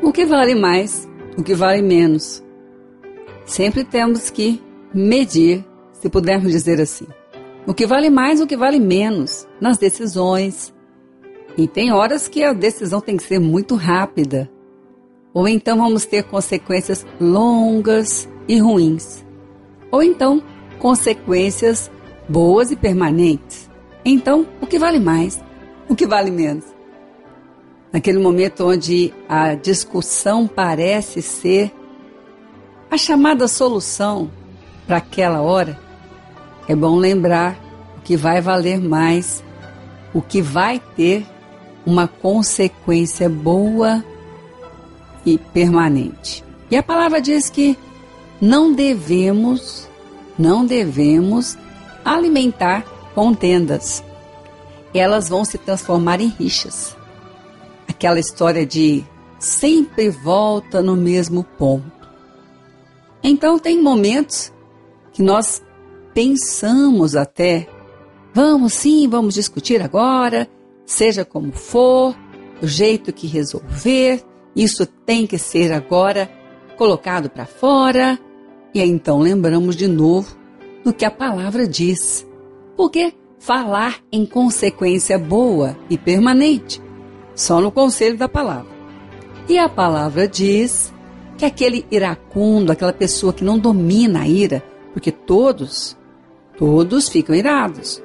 O que vale mais, o que vale menos. Sempre temos que medir, se pudermos dizer assim. O que vale mais, o que vale menos nas decisões. E tem horas que a decisão tem que ser muito rápida. Ou então vamos ter consequências longas e ruins. Ou então consequências boas e permanentes. Então, o que vale mais? O que vale menos? Naquele momento onde a discussão parece ser a chamada solução para aquela hora, é bom lembrar o que vai valer mais, o que vai ter uma consequência boa e permanente. E a palavra diz que não devemos, não devemos alimentar contendas. Elas vão se transformar em rixas. Aquela história de sempre volta no mesmo ponto. Então tem momentos que nós pensamos até, vamos sim, vamos discutir agora, seja como for, do jeito que resolver, isso tem que ser agora colocado para fora. E aí então lembramos de novo do que a palavra diz. Porque falar em consequência boa e permanente, só no conselho da palavra. E a palavra diz que aquele iracundo, aquela pessoa que não domina a ira, porque todos, todos ficam irados.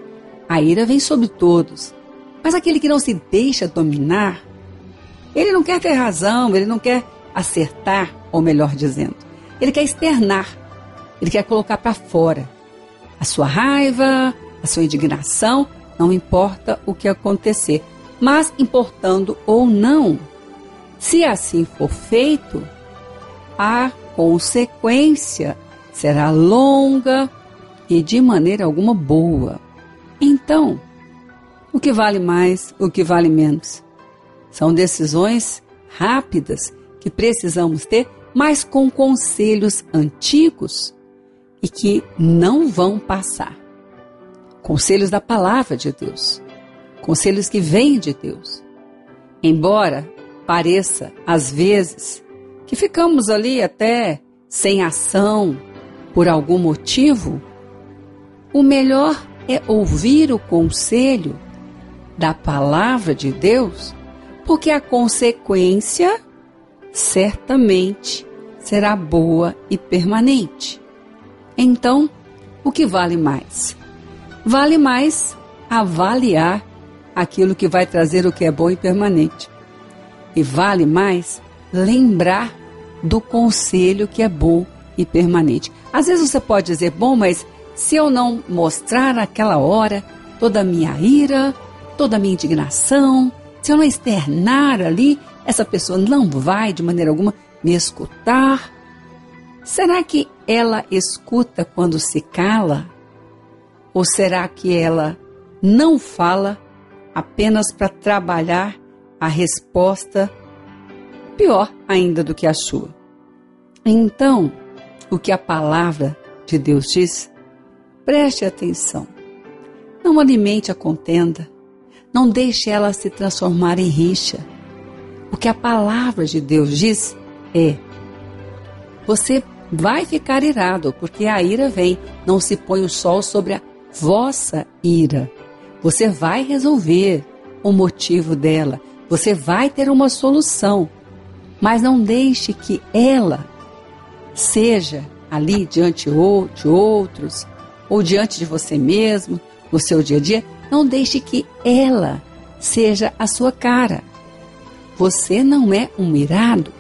A ira vem sobre todos. Mas aquele que não se deixa dominar, ele não quer ter razão, ele não quer acertar, ou melhor dizendo, ele quer externar, ele quer colocar para fora a sua raiva, a sua indignação, não importa o que acontecer, mas importando ou não, se assim for feito, a consequência será longa e de maneira alguma boa. Então, o que vale mais, o que vale menos? São decisões rápidas que precisamos ter, mas com conselhos antigos e que não vão passar. Conselhos da palavra de Deus, conselhos que vêm de Deus. Embora pareça, às vezes, que ficamos ali até sem ação por algum motivo, o melhor é ouvir o conselho da palavra de Deus, porque a consequência certamente será boa e permanente. Então, o que vale mais? Vale mais avaliar aquilo que vai trazer o que é bom e permanente. E vale mais lembrar do conselho que é bom e permanente. Às vezes você pode dizer, bom, mas se eu não mostrar naquela hora toda a minha ira, toda a minha indignação, se eu não externar ali, essa pessoa não vai de maneira alguma me escutar. Será que ela escuta quando se cala? Ou será que ela não fala apenas para trabalhar a resposta pior ainda do que a sua? Então, o que a palavra de Deus diz, preste atenção. Não alimente a contenda, não deixe ela se transformar em rixa. O que a palavra de Deus diz é: você vai ficar irado, porque a ira vem. Não se põe o sol sobre a vossa ira. Você vai resolver o motivo dela. Você vai ter uma solução. Mas não deixe que ela seja ali diante de outros ou diante de você mesmo, no seu dia a dia. Não deixe que ela seja a sua cara. Você não é um irado.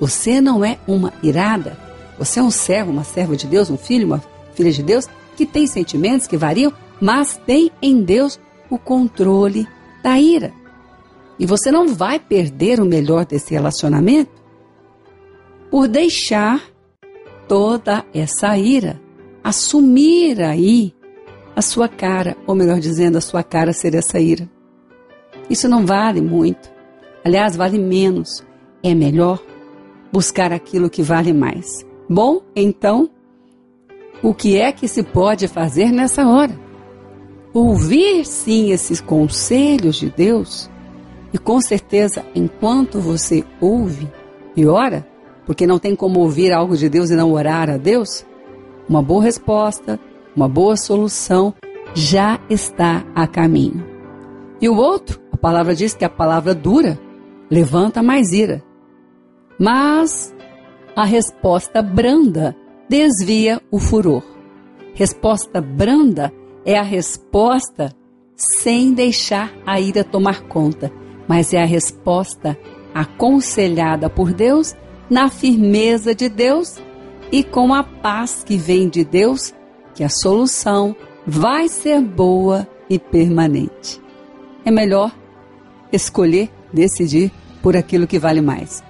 Você não é uma irada você é um servo, uma serva de Deus, um filho, uma filha de Deus, que tem sentimentos que variam, mas tem em Deus o controle da ira. E você não vai perder o melhor desse relacionamento por deixar toda essa ira assumir aí a sua cara, ou melhor dizendo, a sua cara ser essa ira. Isso não vale muito. Aliás, vale menos. É melhor buscar aquilo que vale mais. Bom, então, o que é que se pode fazer nessa hora? Ouvir sim esses conselhos de Deus, e com certeza, enquanto você ouve, e ora, porque não tem como ouvir algo de Deus e não orar a Deus, uma boa resposta, uma boa solução já está a caminho. E o outro, a palavra diz que a palavra dura levanta mais ira. Mas a resposta branda desvia o furor. Resposta branda é a resposta sem deixar a ira tomar conta, mas é a resposta aconselhada por Deus, na firmeza de Deus e com a paz que vem de Deus, que a solução vai ser boa e permanente. É melhor escolher, decidir por aquilo que vale mais.